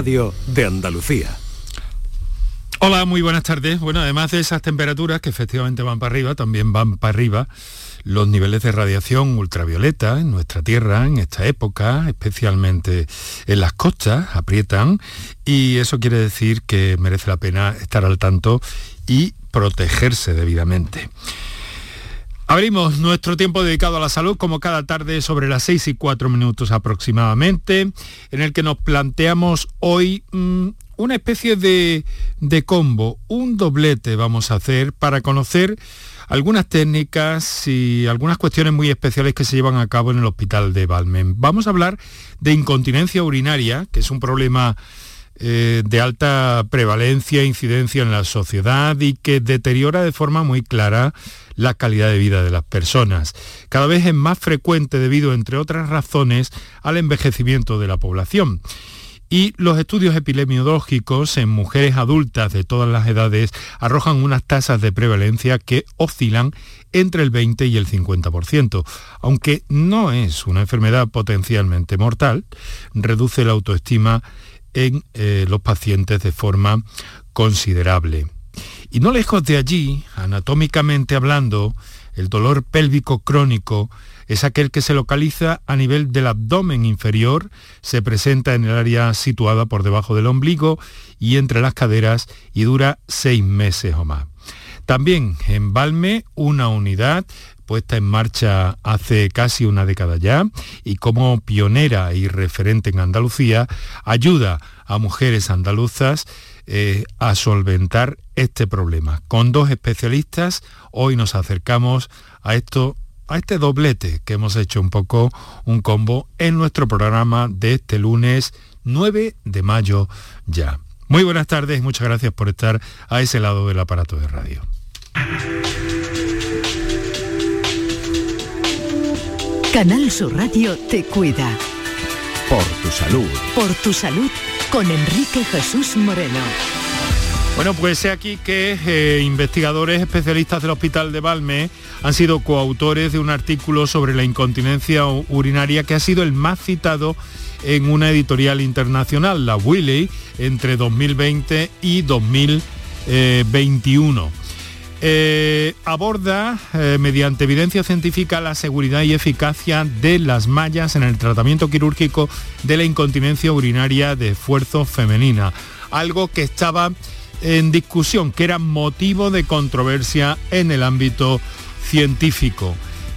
Radio de Andalucía. Hola, muy buenas tardes. Bueno, además de esas temperaturas que efectivamente van para arriba, también van para arriba los niveles de radiación ultravioleta en nuestra Tierra en esta época, especialmente en las costas, aprietan y eso quiere decir que merece la pena estar al tanto y protegerse debidamente. Abrimos nuestro tiempo dedicado a la salud como cada tarde sobre las 6 y 4 minutos aproximadamente, en el que nos planteamos hoy mm, una especie de, de combo, un doblete vamos a hacer para conocer algunas técnicas y algunas cuestiones muy especiales que se llevan a cabo en el hospital de Balmen. Vamos a hablar de incontinencia urinaria, que es un problema eh, de alta prevalencia e incidencia en la sociedad y que deteriora de forma muy clara la calidad de vida de las personas. Cada vez es más frecuente debido, entre otras razones, al envejecimiento de la población. Y los estudios epidemiológicos en mujeres adultas de todas las edades arrojan unas tasas de prevalencia que oscilan entre el 20 y el 50%. Aunque no es una enfermedad potencialmente mortal, reduce la autoestima en eh, los pacientes de forma considerable. Y no lejos de allí, anatómicamente hablando, el dolor pélvico crónico es aquel que se localiza a nivel del abdomen inferior, se presenta en el área situada por debajo del ombligo y entre las caderas y dura seis meses o más. También en Balme, una unidad puesta en marcha hace casi una década ya y como pionera y referente en Andalucía, ayuda a mujeres andaluzas eh, a solventar este problema. Con dos especialistas hoy nos acercamos a esto a este doblete que hemos hecho un poco un combo en nuestro programa de este lunes 9 de mayo ya. Muy buenas tardes muchas gracias por estar a ese lado del aparato de radio. Canal Sur Radio te cuida. Por tu salud. Por tu salud con Enrique Jesús Moreno. Bueno, pues sé aquí que eh, investigadores especialistas del Hospital de Balme han sido coautores de un artículo sobre la incontinencia urinaria que ha sido el más citado en una editorial internacional, la Wiley, entre 2020 y 2021. Eh, aborda eh, mediante evidencia científica la seguridad y eficacia de las mallas en el tratamiento quirúrgico de la incontinencia urinaria de esfuerzo femenina, algo que estaba en discusión, que era motivo de controversia en el ámbito científico.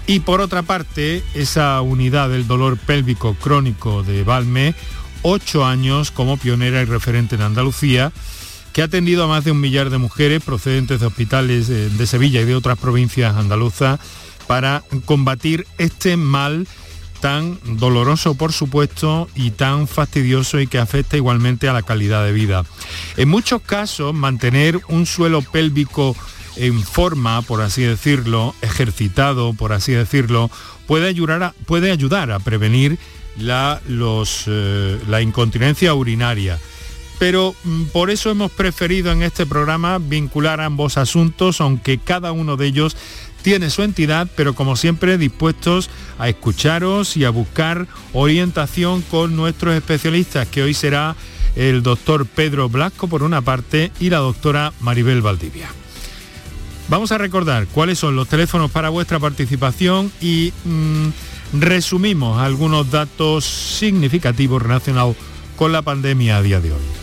Y por otra parte, esa unidad del dolor pélvico crónico de Balme, ocho años como pionera y referente en Andalucía, que ha atendido a más de un millar de mujeres procedentes de hospitales eh, de Sevilla y de otras provincias andaluzas para combatir este mal tan doloroso por supuesto y tan fastidioso y que afecta igualmente a la calidad de vida. En muchos casos mantener un suelo pélvico en forma, por así decirlo, ejercitado, por así decirlo, puede ayudar a, puede ayudar a prevenir la, los, eh, la incontinencia urinaria pero mm, por eso hemos preferido en este programa vincular ambos asuntos, aunque cada uno de ellos tiene su entidad, pero como siempre dispuestos a escucharos y a buscar orientación con nuestros especialistas, que hoy será el doctor Pedro Blasco por una parte y la doctora Maribel Valdivia. Vamos a recordar cuáles son los teléfonos para vuestra participación y mm, resumimos algunos datos significativos relacionados con la pandemia a día de hoy.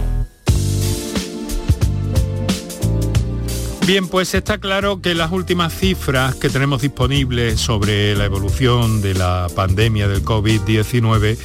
Bien, pues está claro que las últimas cifras que tenemos disponibles sobre la evolución de la pandemia del COVID-19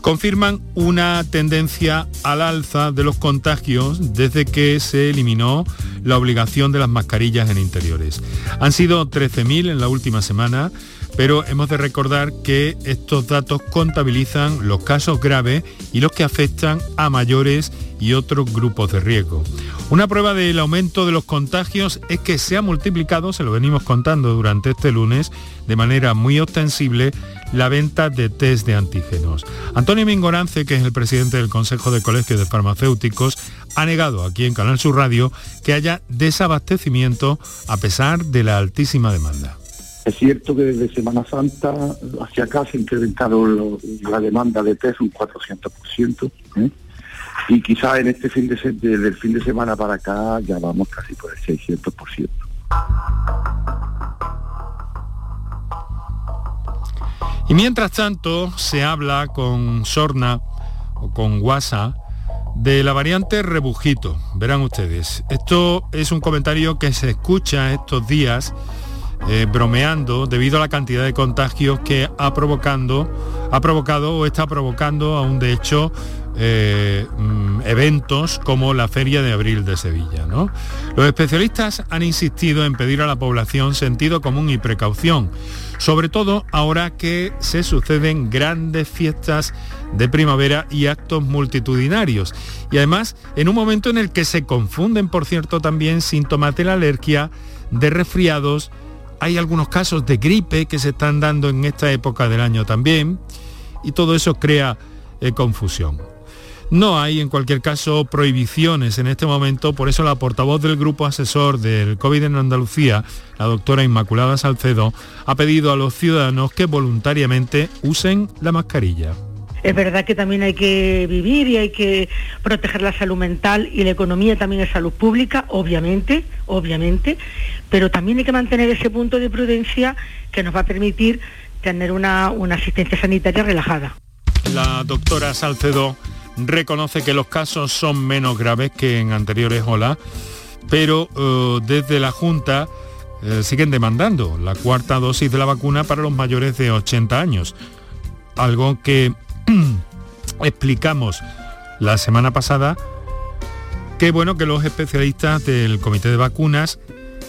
confirman una tendencia al alza de los contagios desde que se eliminó la obligación de las mascarillas en interiores. Han sido 13.000 en la última semana, pero hemos de recordar que estos datos contabilizan los casos graves y los que afectan a mayores y otros grupos de riesgo. Una prueba del aumento de los contagios es que se ha multiplicado, se lo venimos contando durante este lunes, de manera muy ostensible la venta de test de antígenos. Antonio Mingorance, que es el presidente del Consejo de Colegios de Farmacéuticos, ha negado aquí en Canal Sur Radio que haya desabastecimiento a pesar de la altísima demanda. Es cierto que desde Semana Santa hacia acá se ha incrementado la demanda de test un 400%. ¿eh? Y quizás en este fin de desde el fin de semana para acá ya vamos casi por el 600%. Y mientras tanto se habla con Sorna o con Guasa de la variante rebujito. Verán ustedes, esto es un comentario que se escucha estos días eh, bromeando debido a la cantidad de contagios que ha provocando, ha provocado o está provocando aún de hecho eh, mm, eventos como la Feria de Abril de Sevilla. Los especialistas han insistido en pedir a la población sentido común y precaución, sobre todo ahora que se suceden grandes fiestas de primavera y actos multitudinarios. Y además en un momento en el que se confunden, por cierto, también síntomas de la alergia, de resfriados, hay algunos casos de gripe que se están dando en esta época del año también, y todo eso crea eh, confusión. No hay, en cualquier caso, prohibiciones en este momento, por eso la portavoz del Grupo Asesor del COVID en Andalucía, la doctora Inmaculada Salcedo, ha pedido a los ciudadanos que voluntariamente usen la mascarilla. Es verdad que también hay que vivir y hay que proteger la salud mental y la economía también es salud pública, obviamente, obviamente, pero también hay que mantener ese punto de prudencia que nos va a permitir tener una, una asistencia sanitaria relajada. La doctora Salcedo reconoce que los casos son menos graves que en anteriores olas, pero eh, desde la Junta eh, siguen demandando la cuarta dosis de la vacuna para los mayores de 80 años, algo que explicamos la semana pasada, que bueno que los especialistas del Comité de Vacunas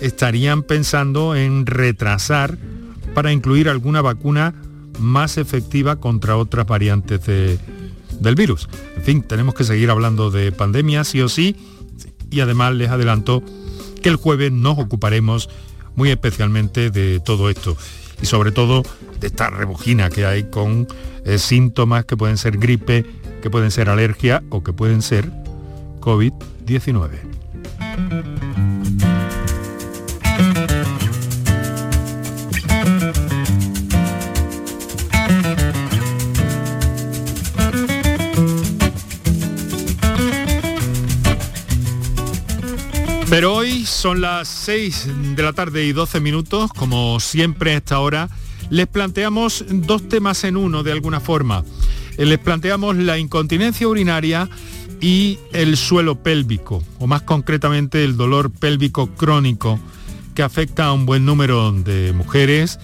estarían pensando en retrasar para incluir alguna vacuna más efectiva contra otras variantes de, del virus. En fin, tenemos que seguir hablando de pandemia, sí o sí, y además les adelanto que el jueves nos ocuparemos muy especialmente de todo esto y sobre todo de esta rebujina que hay con eh, síntomas que pueden ser gripe, que pueden ser alergia o que pueden ser COVID-19. Pero hoy son las 6 de la tarde y 12 minutos, como siempre a esta hora, les planteamos dos temas en uno de alguna forma. Eh, les planteamos la incontinencia urinaria y el suelo pélvico, o más concretamente el dolor pélvico crónico que afecta a un buen número de mujeres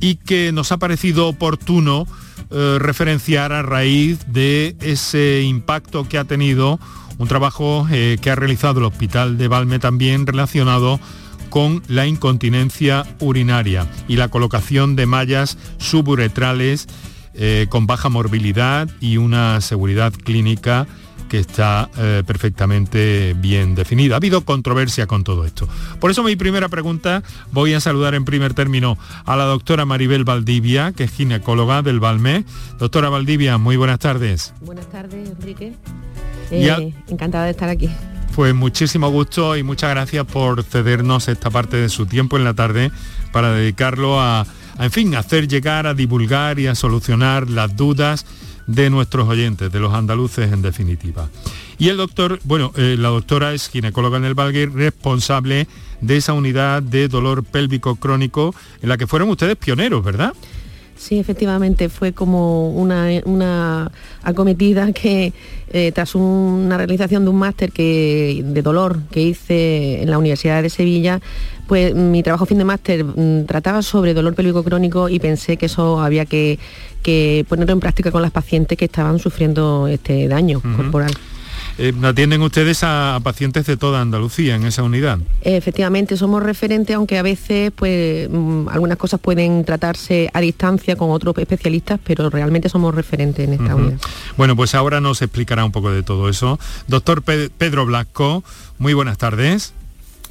y que nos ha parecido oportuno eh, referenciar a raíz de ese impacto que ha tenido un trabajo eh, que ha realizado el Hospital de Valme también relacionado con la incontinencia urinaria y la colocación de mallas suburetrales eh, con baja morbilidad y una seguridad clínica que está eh, perfectamente bien definida. Ha habido controversia con todo esto. Por eso mi primera pregunta voy a saludar en primer término a la doctora Maribel Valdivia, que es ginecóloga del Valme. Doctora Valdivia, muy buenas tardes. Buenas tardes, Enrique. Eh, encantada de estar aquí. Pues muchísimo gusto y muchas gracias por cedernos esta parte de su tiempo en la tarde para dedicarlo a, en fin, hacer llegar, a divulgar y a solucionar las dudas de nuestros oyentes, de los andaluces en definitiva. Y el doctor, bueno, eh, la doctora es ginecóloga en el Valgue, responsable de esa unidad de dolor pélvico crónico en la que fueron ustedes pioneros, ¿verdad? Sí, efectivamente, fue como una, acometida que eh, tras una realización de un máster de dolor que hice en la Universidad de Sevilla, pues mi trabajo fin de máster mm, trataba sobre dolor pélvico crónico y pensé que eso había que, ponerlo en práctica con las pacientes que estaban sufriendo este daño corporal. Eh, atienden ustedes a, pacientes de toda Andalucía en esa unidad. Efectivamente, somos referentes, aunque a veces pues mm, algunas cosas pueden tratarse a distancia con otros especialistas, pero realmente somos referentes en esta unidad. Bueno, pues ahora nos explicará un poco de todo eso. Doctor Pedro Blasco, muy buenas tardes.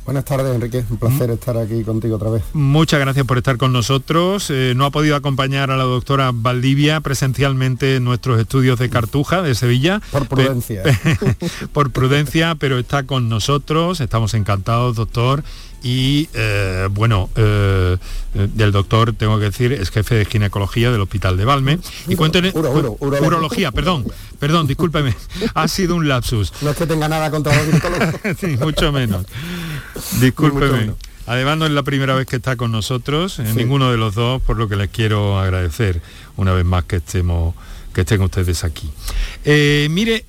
Buenas tardes, Enrique. Un placer mm. estar aquí contigo otra vez. Muchas gracias por estar con nosotros. Eh, no ha podido acompañar a la doctora Valdivia presencialmente en nuestros estudios de Cartuja, de Sevilla. Por prudencia. por prudencia, pero está con nosotros. Estamos encantados, doctor y eh, bueno, eh, del doctor, tengo que decir, es jefe de ginecología del Hospital de Valme. Y cuéntenos... urología, perdón, perdón, discúlpeme, ha sido un lapsus. No es que tenga nada contra los ginecólogos. sí, mucho menos. Discúlpeme. Además no es la primera vez que está con nosotros, en ninguno de los dos, por lo que les quiero agradecer una vez más que estemos que estén ustedes aquí. Eh, mire,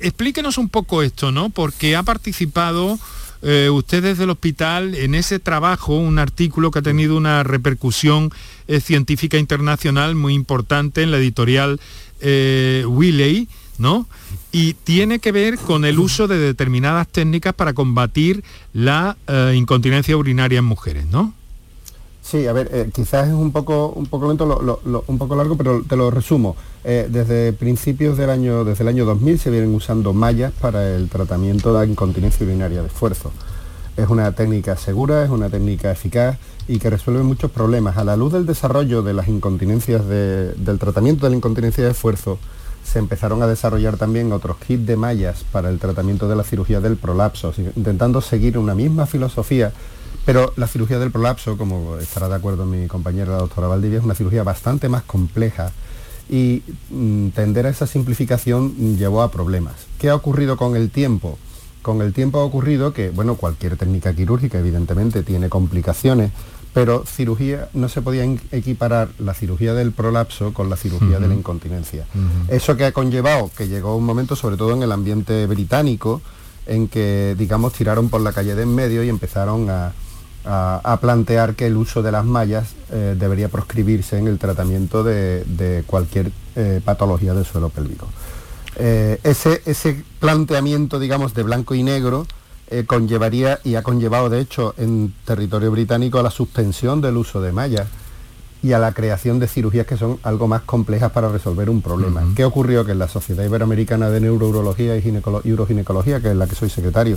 explíquenos un poco esto, ¿no? Porque ha participado eh, usted desde el hospital en ese trabajo, un artículo que ha tenido una repercusión eh, científica internacional muy importante en la editorial eh, Willey, ¿no? Y tiene que ver con el uso de determinadas técnicas para combatir la incontinencia urinaria en mujeres, ¿no? Sí, a ver, eh, quizás es un poco, un poco lento, un poco largo, pero te lo resumo. Eh, desde principios del año, desde el año 2000 se vienen usando mallas para el tratamiento de la incontinencia urinaria de esfuerzo. Es una técnica segura, es una técnica eficaz y que resuelve muchos problemas. A la luz del desarrollo de las incontinencias del tratamiento de la incontinencia de esfuerzo, se empezaron a desarrollar también otros kits de mallas para el tratamiento de la cirugía del prolapso, intentando seguir una misma filosofía pero la cirugía del prolapso, como estará de acuerdo mi compañera la doctora Valdivia, es una cirugía bastante más compleja y mm, tender a esa simplificación llevó a problemas. ¿Qué ha ocurrido con el tiempo? Con el tiempo ha ocurrido que, bueno, cualquier técnica quirúrgica evidentemente tiene complicaciones, pero cirugía no se podía equiparar la cirugía del prolapso con la cirugía de la incontinencia. Eso que ha conllevado que llegó un momento, sobre todo en el ambiente británico, en que, digamos, tiraron por la calle de en medio y empezaron a, a, plantear que el uso de las mallas eh, debería proscribirse en el tratamiento de, cualquier eh, patología del suelo pélvico. Eh, ese, ese, planteamiento, digamos, de blanco y negro conllevaría y ha conllevado, de hecho, en territorio británico a la suspensión del uso de mallas y a la creación de cirugías que son algo más complejas para resolver un problema. ¿Qué ocurrió? Que en la Sociedad Iberoamericana de Neurourología y, Uroginecología, que es la que soy secretario,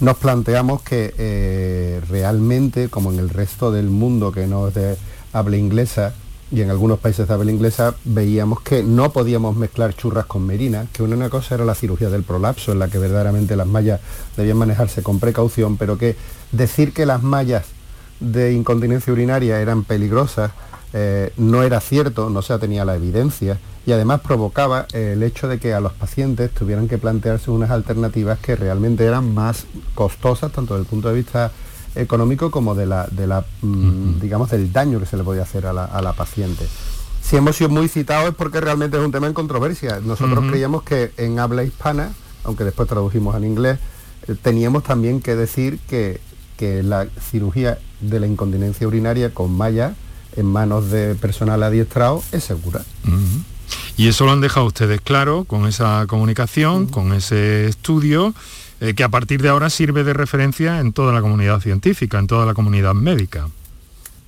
nos planteamos que eh, realmente, como en el resto del mundo que no es de habla inglesa, y en algunos países de habla inglesa veíamos que no podíamos mezclar churras con merinas, que una cosa era la cirugía del prolapso, en la que verdaderamente las mallas debían manejarse con precaución, pero que decir que las mallas de incontinencia urinaria eran peligrosas eh, no era cierto, no se tenía la evidencia y además provocaba el hecho de que a los pacientes tuvieran que plantearse unas alternativas que realmente eran más costosas tanto desde el punto de vista económico como de la, de la mm, digamos del daño que se le podía hacer a la, paciente. Si hemos sido muy citados es porque realmente es un tema en controversia. Nosotros creíamos que en habla hispana, aunque después tradujimos al inglés, eh, teníamos también que decir que, que la cirugía de la incontinencia urinaria con malla en manos de personal adiestrado es segura. Y eso lo han dejado ustedes claro con esa comunicación, con ese estudio, eh, que a partir de ahora sirve de referencia en toda la comunidad científica, en toda la comunidad médica.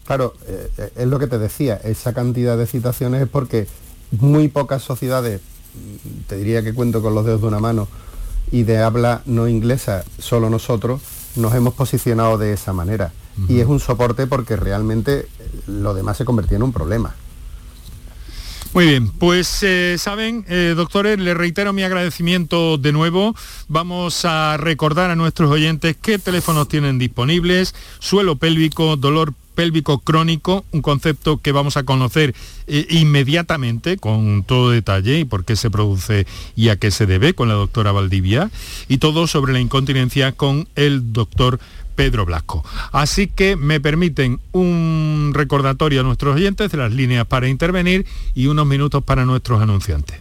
Claro, eh, eh, es lo que te decía, esa cantidad de citaciones es porque muy pocas sociedades, mm, te diría que cuento con los dedos de una mano, y de habla no inglesa, solo nosotros, nos hemos posicionado de esa manera. Y es un soporte porque realmente lo demás se convertía en un problema. Muy bien, pues eh, saben, eh, doctores, les reitero mi agradecimiento de nuevo. Vamos a recordar a nuestros oyentes qué teléfonos tienen disponibles, suelo pélvico, dolor pélvico crónico, un concepto que vamos a conocer eh, inmediatamente con todo detalle y por qué se produce y a qué se debe con la doctora Valdivia, y todo sobre la incontinencia con el doctor Pedro Blasco. Así que me permiten un recordatorio a nuestros oyentes de las líneas para intervenir y unos minutos para nuestros anunciantes.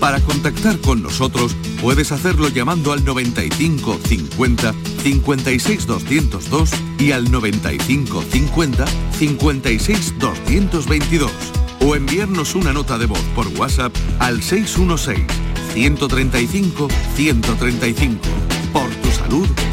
Para contactar con nosotros puedes hacerlo llamando al 95 50 56 202 y al 95 50 56 222 o enviarnos una nota de voz por WhatsApp al 616 135 135. Por tu salud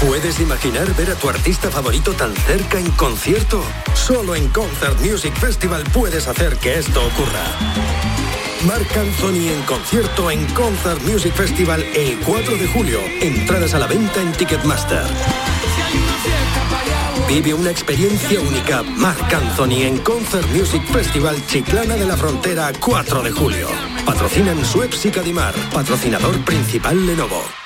¿Puedes imaginar ver a tu artista favorito tan cerca en concierto? Solo en Concert Music Festival puedes hacer que esto ocurra. Marc Anthony en concierto en Concert Music Festival el 4 de julio. Entradas a la venta en Ticketmaster. Vive una experiencia única. Marc Anthony en Concert Music Festival Chiclana de la Frontera 4 de julio. Patrocinan Suez y Cadimar. Patrocinador principal Lenovo.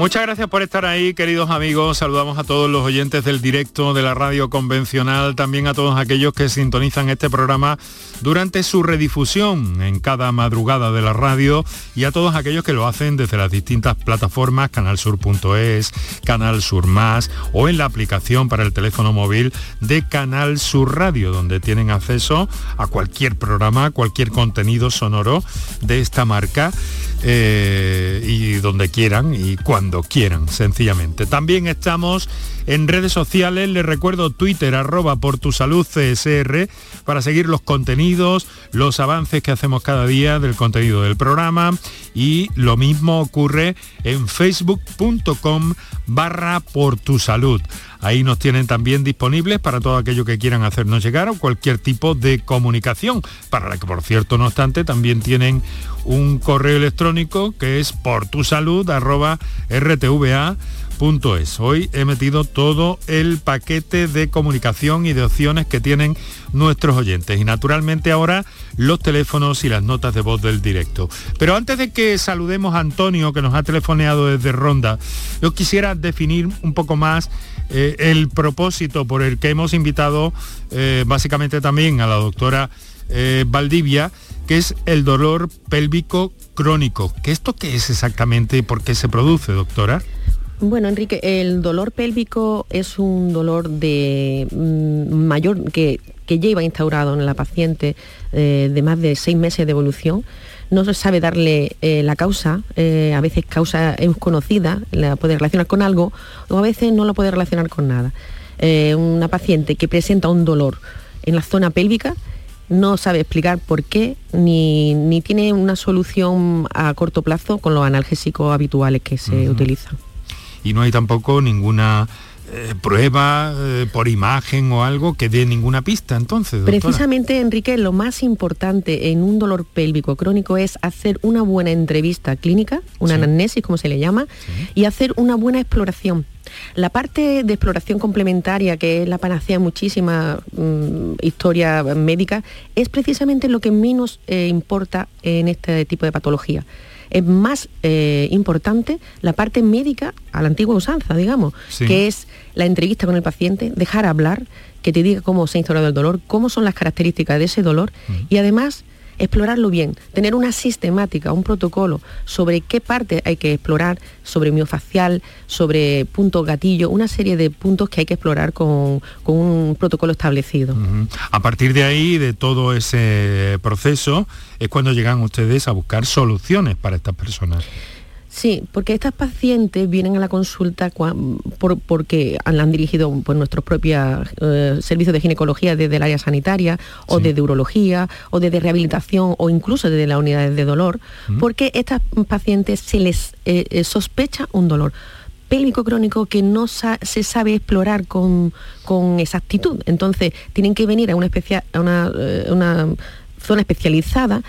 Muchas gracias por estar ahí, queridos amigos. Saludamos a todos los oyentes del directo de la radio convencional, también a todos aquellos que sintonizan este programa durante su redifusión en cada madrugada de la radio y a todos aquellos que lo hacen desde las distintas plataformas, canalsur.es, Canal Sur Más o en la aplicación para el teléfono móvil de Canal Sur Radio, donde tienen acceso a cualquier programa, cualquier contenido sonoro de esta marca eh, y donde quieran y cuando quieran, sencillamente. También estamos en redes sociales, les recuerdo Twitter, arroba por tu salud CSR, para seguir los contenidos, los avances que hacemos cada día del contenido del programa y lo mismo ocurre en facebook.com barra por tu salud. Ahí nos tienen también disponibles para todo aquello que quieran hacernos llegar o cualquier tipo de comunicación, para la que por cierto, no obstante, también tienen un correo electrónico que es por tu salud rtva.es. Hoy he metido todo el paquete de comunicación y de opciones que tienen nuestros oyentes y naturalmente ahora los teléfonos y las notas de voz del directo. Pero antes de que saludemos a Antonio que nos ha telefoneado desde Ronda, yo quisiera definir un poco más eh, el propósito por el que hemos invitado eh, básicamente también a la doctora eh, Valdivia, que es el dolor pélvico crónico. ¿Qué esto qué es exactamente y por qué se produce, doctora? Bueno, Enrique, el dolor pélvico es un dolor de mm, mayor que, que, lleva instaurado en la paciente eh, de más de seis meses de evolución. No se sabe darle eh, la causa, eh, a veces causa es conocida, la puede relacionar con algo, o a veces no la puede relacionar con nada. una paciente que presenta un dolor en la zona pélvica no sabe explicar por qué, ni, ni tiene una solución a corto plazo con los analgésicos habituales que se utilizan y no hay tampoco ninguna eh, prueba eh, por imagen o algo que dé ninguna pista entonces. Doctora. Precisamente, Enrique, lo más importante en un dolor pélvico crónico es hacer una buena entrevista clínica, una sí. anamnesis como se le llama, sí. y hacer una buena exploración. La parte de exploración complementaria, que es la panacea muchísima mm, historia médica, es precisamente lo que menos eh, importa en este tipo de patología es más eh, importante la parte médica a la antigua usanza, digamos, que es la entrevista con el paciente, dejar hablar, que te diga cómo se ha instalado el dolor, cómo son las características de ese dolor y además explorarlo bien, tener una sistemática, un protocolo sobre qué parte hay que explorar, sobre miofacial, sobre punto gatillo, una serie de puntos que hay que explorar con, un protocolo establecido. A partir de ahí, de todo ese proceso, es cuando llegan ustedes a buscar soluciones para estas personas. Sí, porque estas pacientes vienen a la consulta porque han, dirigido pues, nuestros propios eh, servicios de ginecología desde el área sanitaria o de urología o de rehabilitación o incluso desde las unidades de dolor, porque estas pacientes se les eh, eh, sospecha un dolor pélvico crónico que no se sabe explorar con, exactitud. Entonces, tienen que venir a una, especial, a una zona especializada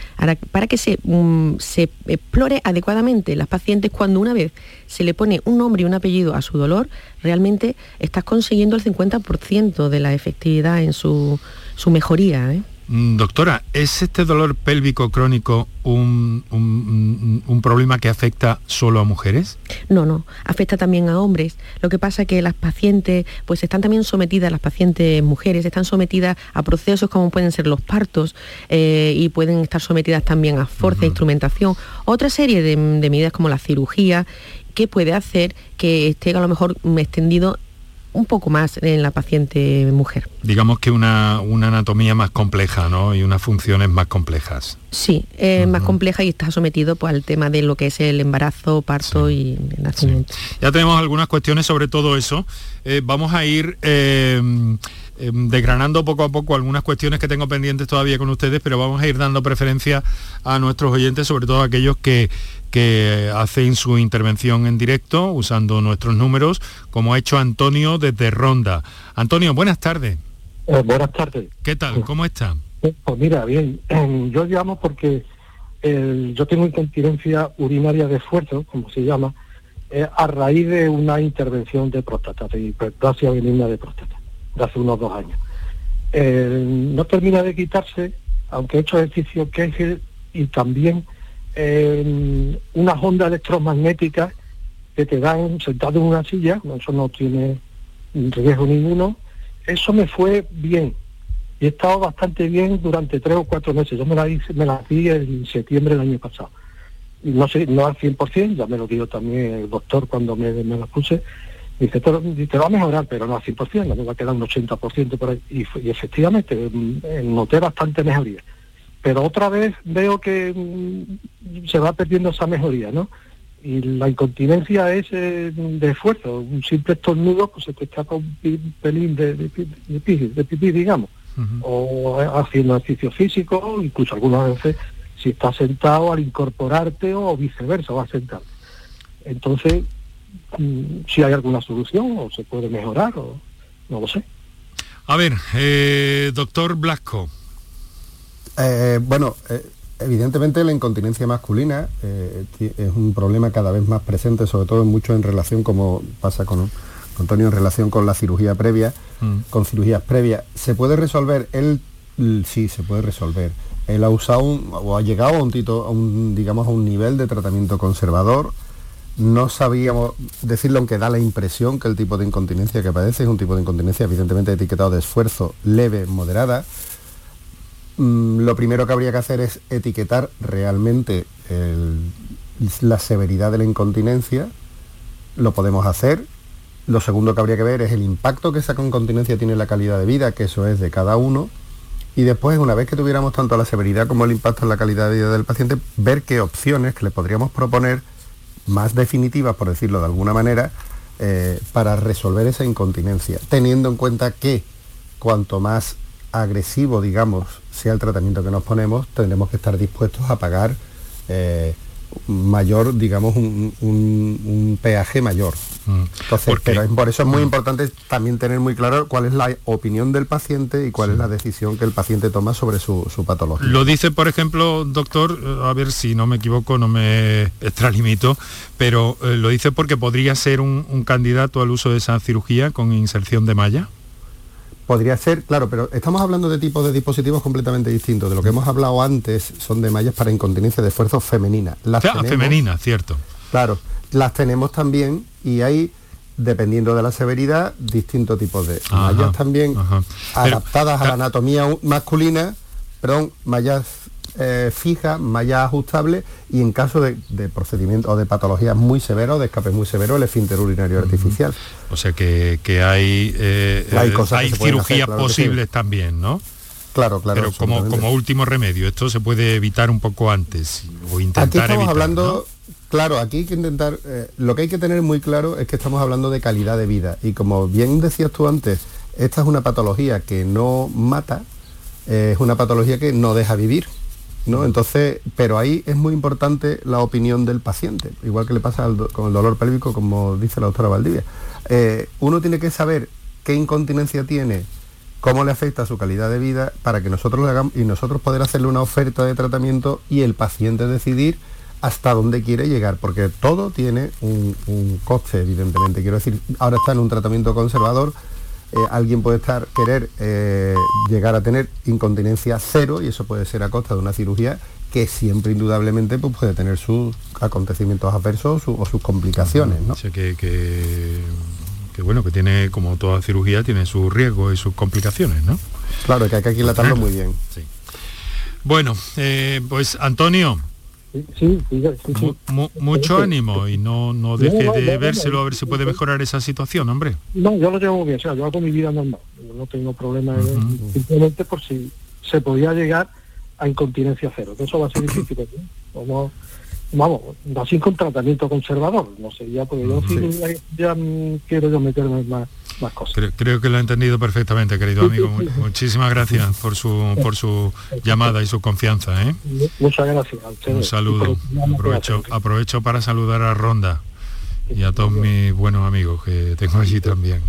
para que se, mm, se explore adecuadamente las pacientes cuando una vez se le pone un nombre y un apellido a su dolor, realmente estás consiguiendo el 50% de la efectividad en su, su mejoría. ¿eh? Mm, doctora, ¿es este dolor pélvico crónico un, problema que afecta solo a mujeres? No, no, afecta también a hombres. Lo que pasa es que las pacientes, pues están también sometidas, las pacientes mujeres, están sometidas a procesos como pueden ser los partos eh, y pueden estar sometidas también a fuerza, e instrumentación, otra serie de, de medidas como la cirugía que puede hacer que esté a lo mejor extendido un poco más en la paciente mujer. Digamos que una, anatomía más compleja, ¿no? Y unas funciones más complejas. Sí, más compleja y está sometido pues, al tema de lo que es el embarazo, parto y el nacimiento. Ya tenemos algunas cuestiones sobre todo eso. Eh, vamos a ir eh, em, desgranando poco a poco algunas cuestiones que tengo pendientes todavía con ustedes, pero vamos a ir dando preferencia a nuestros oyentes, sobre todo aquellos que que hacen su intervención en directo usando nuestros números, como ha hecho Antonio desde Ronda. Antonio, buenas tardes. Eh, buenas tardes. ¿Qué tal? ¿Cómo está? Eh, pues mira, bien, yo llamo porque yo tengo incontinencia urinaria de esfuerzo, como se llama, eh, a raíz de una intervención de próstata, de hiperplasia benigna de próstata, de hace unos dos años. no termina de quitarse, aunque he hecho ejercicio que y también unas ondas electromagnéticas que te dan sentado en una silla, eso no tiene riesgo ninguno, eso me fue bien. Y he estado bastante bien durante tres o cuatro meses. Yo me la hice, me la di en septiembre del año pasado. No sé, no al 100%, ya me lo dijo también el doctor cuando me, me la puse. Dice, te, te va a mejorar, pero no al 100%, ya me va a quedar un 80% por ahí. Y, y efectivamente, mm, noté bastante mejoría pero otra vez veo que mm, se va perdiendo esa mejoría, ¿no? Y la incontinencia es eh, de esfuerzo, un simple estornudo pues se te escapa un pelín de, de, pipí, digamos, o haciendo ejercicio físico, incluso algunas veces si estás sentado al incorporarte o viceversa, o a sentarte. Entonces, si hay alguna solución o se puede mejorar, o no lo sé. A ver, eh, doctor Blasco. Eh, bueno, eh, evidentemente la incontinencia masculina eh, es un problema cada vez más presente, sobre todo mucho en relación, como pasa con, Antonio, en relación con la cirugía previa, mm. con cirugías previas. ¿Se puede resolver? Él sí, se puede resolver. Él ha usado o ha llegado a un, tito, a un, digamos, a un nivel de tratamiento conservador. No sabíamos decirlo, aunque da la impresión que el tipo de incontinencia que padece es un tipo de incontinencia evidentemente etiquetado de esfuerzo leve, moderada Mm, lo primero que habría que hacer es etiquetar realmente la severidad de la incontinencia. Lo podemos hacer. Lo segundo que habría que ver es el impacto que esa incontinencia tiene en la calidad de vida, que eso es de cada uno. Y después, una vez que tuviéramos tanto la severidad como el impacto en la calidad de vida del paciente, ver qué opciones que le podríamos proponer más definitivas, por decirlo de alguna manera, eh, para resolver esa incontinencia, teniendo en cuenta que cuanto más agresivo, digamos, sea el tratamiento que nos ponemos, tendremos que estar dispuestos a pagar eh, mayor, digamos, un, un peaje mayor. Mm. Entonces, pero por eso es muy mm. importante también tener muy claro cuál es la opinión del paciente y cuál es la decisión que el paciente toma sobre su, patología. Lo dice, por ejemplo, doctor, eh, a ver si no me equivoco, no me extralimito, pero eh, lo dice porque podría ser un, candidato al uso de esa cirugía con inserción de malla. Podría ser, claro, pero estamos hablando de tipos de dispositivos completamente distintos. De lo que hemos hablado antes son de mallas para incontinencia de esfuerzo femenina. Las femenina, cierto. Claro, las tenemos también y hay dependiendo de la severidad, distintos tipos de mallas también adaptadas a la anatomía masculina, perdón, mallas eh, fijas, mallas ajustables y en caso de, procedimientos o de patologías muy severas de escape muy severo, el esfínter urinario artificial. O sea que, hay, eh, hay, hay cirugías posibles también, ¿no? Claro, claro. Pero como, como último remedio, esto se puede evitar un poco antes o intentar Aquí estamos hablando Claro, aquí hay que intentar, eh, lo que hay que tener muy claro es que estamos hablando de calidad de vida y como bien decías tú antes, esta es una patología que no mata, eh, es una patología que no deja vivir, ¿no? Entonces, pero ahí es muy importante la opinión del paciente, igual que le pasa con el dolor pélvico, como dice la doctora Valdivia. Eh, uno tiene que saber qué incontinencia tiene, cómo le afecta a su calidad de vida, para que nosotros le hagamos y nosotros poder hacerle una oferta de tratamiento y el paciente decidir hasta dónde quiere llegar, porque todo tiene un, coste, evidentemente. Quiero decir, ahora está en un tratamiento conservador, eh, alguien puede estar, querer eh, llegar a tener incontinencia cero y eso puede ser a costa de una cirugía que siempre indudablemente pues, puede tener sus acontecimientos adversos o sus complicaciones. ¿no? que, que, bueno, que tiene, como toda cirugía, tiene sus riesgos y sus complicaciones, ¿no? Claro, que hay que aquilatarlo muy bien. Bueno, eh, pues Antonio, Sí, mucho ánimo y no, no deje de vérselo a ver si puede mejorar esa situación, hombre. No, yo lo tengo bien, o sea, yo hago mi vida normal, no tengo problema, simplemente por si se podía llegar a incontinencia cero, que eso va a ser difícil, vamos, así con tratamiento conservador, no sé, ya porque yo ya, quiero yo meterme más, más cosas. Creo, que lo he entendido perfectamente, querido amigo. Muchísimas gracias por su por su llamada y su confianza. ¿eh? Muchas gracias. Un saludo. Aprovecho, aprovecho para saludar a Ronda y a todos mis buenos amigos que tengo allí también.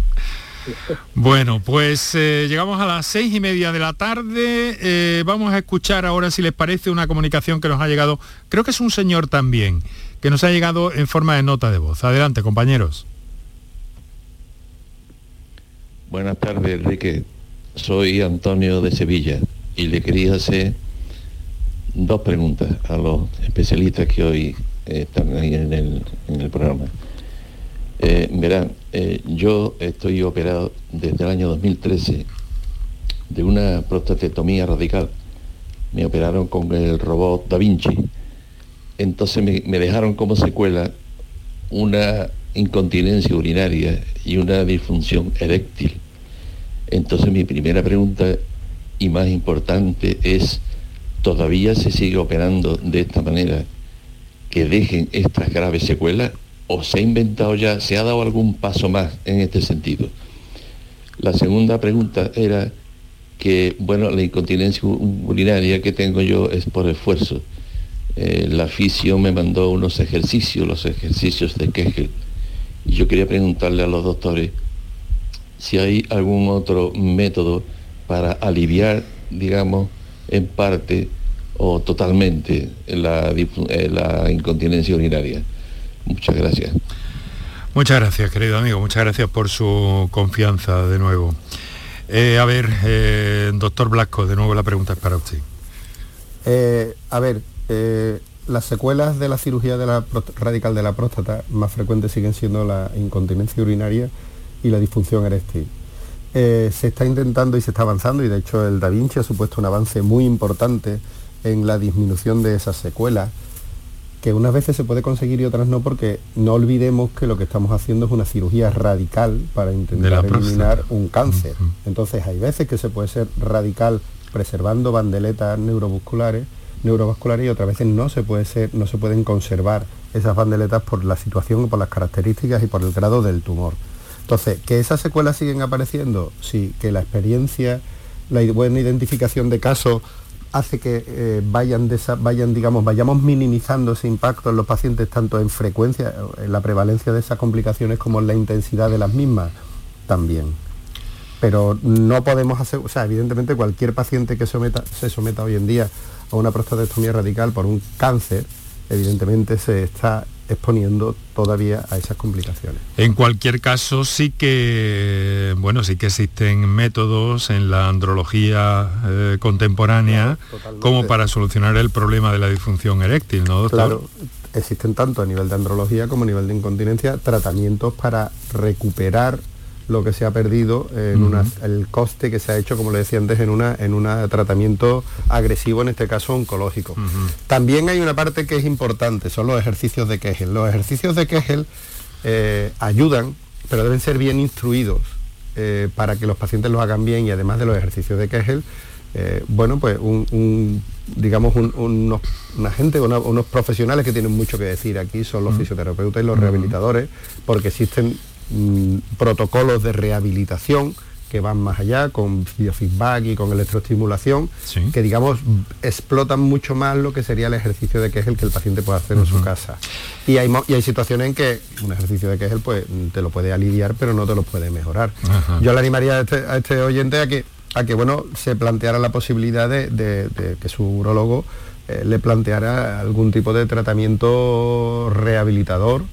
Bueno, pues eh, llegamos a las seis y media de la tarde. Eh, vamos a escuchar ahora, si les parece, una comunicación que nos ha llegado, creo que es un señor también, que nos ha llegado en forma de nota de voz. Adelante, compañeros. Buenas tardes, Enrique. Soy Antonio de Sevilla y le quería hacer dos preguntas a los especialistas que hoy están ahí en el, en el programa. Eh, verán, eh, yo estoy operado desde el año 2013 de una prostatetomía radical. Me operaron con el robot Da Vinci. Entonces me, dejaron como secuela una incontinencia urinaria y una disfunción eréctil. Entonces mi primera pregunta y más importante es, ¿todavía se sigue operando de esta manera que dejen estas graves secuelas o se ha inventado ya, se ha dado algún paso más en este sentido. La segunda pregunta era que, bueno, la incontinencia urinaria que tengo yo es por esfuerzo. Eh, la fisión me mandó unos ejercicios, los ejercicios de Kegel. Y yo quería preguntarle a los doctores si hay algún otro método para aliviar, digamos, en parte o totalmente la eh, incontinencia urinaria. Muchas gracias. Muchas gracias, querido amigo. Muchas gracias por su confianza de nuevo. Eh, a ver, eh, doctor Blasco, de nuevo la pregunta es para usted. Eh, a ver, las secuelas de la cirugía de la radical de la próstata más frecuentes siguen siendo la incontinencia urinaria y la disfunción eréctil. se está intentando y se está avanzando, y de hecho el Da Vinci ha supuesto un avance muy importante en la disminución de esas secuelas que unas veces se puede conseguir y otras no, porque no olvidemos que lo que estamos haciendo es una cirugía radical para intentar eliminar un cáncer. Entonces hay veces que se puede ser radical preservando bandeletas neuromusculares, neurovasculares y otras veces no se puede ser, no se pueden conservar esas bandeletas por la situación, por las características y por el grado del tumor. Entonces, que esas secuelas siguen apareciendo, sí, que la experiencia, la buena identificación de casos hace que eh, vayan, vayan, digamos, vayamos minimizando ese impacto en los pacientes tanto en frecuencia, en la prevalencia de esas complicaciones como en la intensidad de las mismas también. Pero no podemos hacer, o sea, evidentemente cualquier paciente que someta, se someta hoy en día a una prostatectomía radical por un cáncer, evidentemente se está exponiendo todavía a esas complicaciones. En cualquier caso, sí que bueno, sí que existen métodos en la andrología eh, contemporánea como para solucionar el problema de la disfunción eréctil, ¿no, doctor? Claro, existen tanto a nivel de andrología como a nivel de incontinencia tratamientos para recuperar lo que se ha perdido en el coste que se ha hecho, como le decía antes, en una en un tratamiento agresivo, en este caso oncológico. También hay una parte que es importante, son los ejercicios de Kegel. Los ejercicios de Kegel eh, ayudan, pero deben ser bien instruidos eh, para que los pacientes los hagan bien y además de los ejercicios de Kegel, eh, bueno, pues un, digamos unos, una gente, unos profesionales que tienen mucho que decir aquí son los fisioterapeutas y los rehabilitadores, porque existen Mm, protocolos de rehabilitación que van más allá con biofeedback y con electroestimulación, que digamos explotan mucho más lo que sería el ejercicio de Kegel que el paciente puede hacer en su casa. Y hay, y hay situaciones en que un ejercicio de Kegel pues te lo puede aliviar, pero no te lo puede mejorar. Yo le animaría a este, este, oyente a que, a que bueno, se planteara la posibilidad de, que su urologo eh, le planteara algún tipo de tratamiento rehabilitador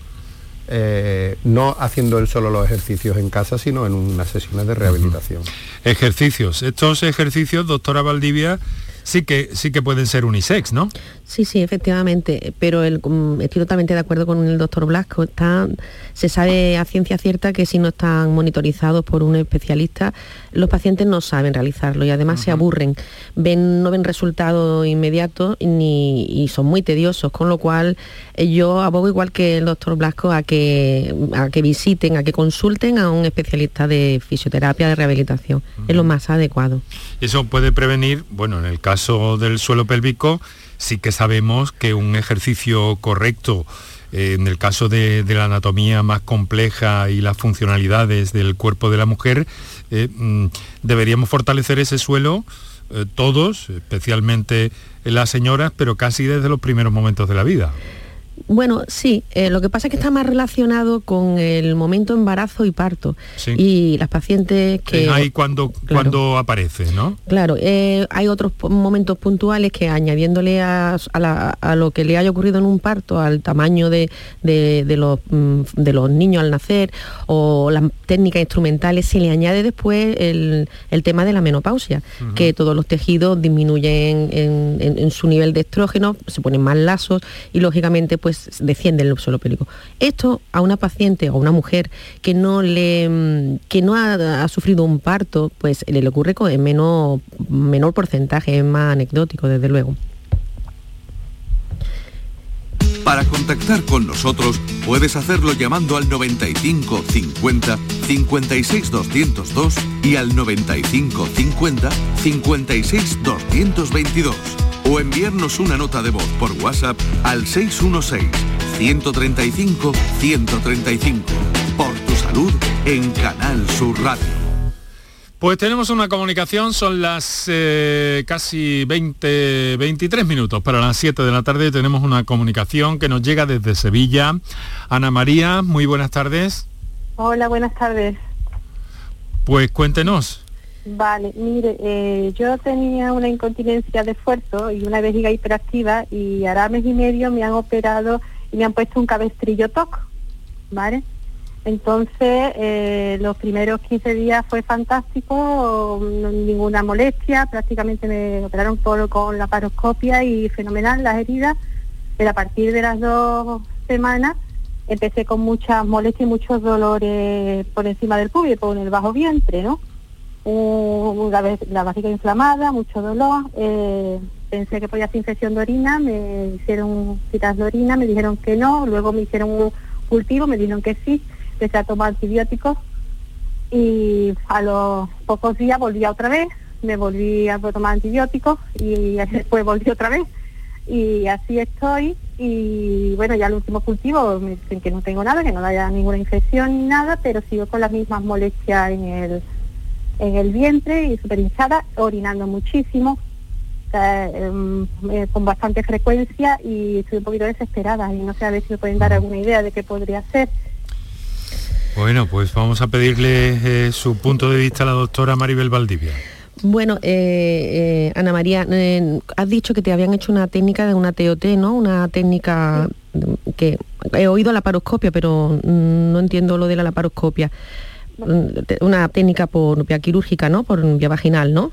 eh, no haciendo él solo los ejercicios en casa, sino en unas sesiones de rehabilitación. Ejercicios. Estos ejercicios, doctora Valdivia, sí que, sí que pueden ser unisex, ¿no? Sí, sí, efectivamente, pero el, mm, estoy totalmente de acuerdo con el doctor Blasco. Está, se sabe a ciencia cierta que si no están monitorizados por un especialista, los pacientes no saben realizarlo y además se aburren, ven, no ven resultados inmediatos ni, y son muy tediosos, con lo cual eh, yo abogo igual que el doctor Blasco a que, a que visiten, a que consulten a un especialista de fisioterapia, de rehabilitación. Es lo más adecuado. Eso puede prevenir, bueno, en el caso del suelo pélvico, sí que sabemos que un ejercicio correcto eh, en el caso de, la anatomía más compleja y las funcionalidades del cuerpo de la mujer, eh, mm, deberíamos fortalecer ese suelo eh, todos, especialmente las señoras, pero casi desde los primeros momentos de la vida. Bueno, sí, eh, lo que pasa es que está más relacionado con el momento embarazo y parto. Y las pacientes que... Es ahí cuando, cuando aparece, ¿no? Claro, eh, hay otros momentos puntuales que añadiéndole a, lo que le haya ocurrido en un parto, al tamaño de, los, mm, de los niños al nacer o las técnicas instrumentales, se le añade después el, tema de la menopausia, que todos los tejidos disminuyen en, su nivel de estrógeno, se ponen más lasos y lógicamente pues pues desciende el suelo pélvico. Esto a una paciente o a una mujer que no, le, mm, que no ha, sufrido un parto, pues le, ocurre con menor, menor porcentaje, es más anecdótico desde luego. Para contactar con nosotros puedes hacerlo llamando al 95 50 56 202 y al 95 50 56 222 o enviarnos una nota de voz por WhatsApp al 616-135-135. Por tu salud en Canal Sur Radio. Pues tenemos una comunicación, son las eh, casi 20, 23 minutos para las 7 de la tarde. Tenemos una comunicación que nos llega desde Sevilla. Ana María, muy buenas tardes. Hola, buenas tardes. Pues cuéntenos. Vale, mire, eh, yo tenía una incontinencia de esfuerzo y una vejiga hiperactiva y hará mes y medio me han operado y me han puesto un cabestrillo TOC, ¿vale? Entonces, eh, los primeros 15 días fue fantástico, ninguna molestia, prácticamente me operaron todo con la paroscopia y fenomenal las heridas, pero a partir de las dos semanas empecé con muchas molestias y muchos dolores por encima del público, en el bajo vientre, ¿no? Una la vasija inflamada, mucho dolor. Eh, pensé que podía ser infección de orina, me hicieron citas de orina, me dijeron que no, luego me hicieron un cultivo, me dijeron que sí, empecé a tomar antibióticos y a los pocos días volví otra vez, me volví a tomar antibióticos y después volví otra vez y así estoy y bueno ya el último cultivo me dicen que no tengo nada, que no haya ninguna infección ni nada, pero sigo con las mismas molestias en el en el vientre y súper hinchada, orinando muchísimo em, eh, con bastante frecuencia y estoy un poquito desesperada y no sé a ver si me pueden dar alguna idea de qué podría ser. Bueno, pues vamos a pedirle eh, su punto de vista a la doctora Maribel Valdivia. Bueno, eh, Ana María, has dicho que te habían hecho una técnica de una TOT, ¿no? Una técnica que he oído la paroscopia, pero no entiendo lo de la laparoscopia. Mm, una técnica por vía quirúrgica, ¿no? Por vía vaginal, ¿no?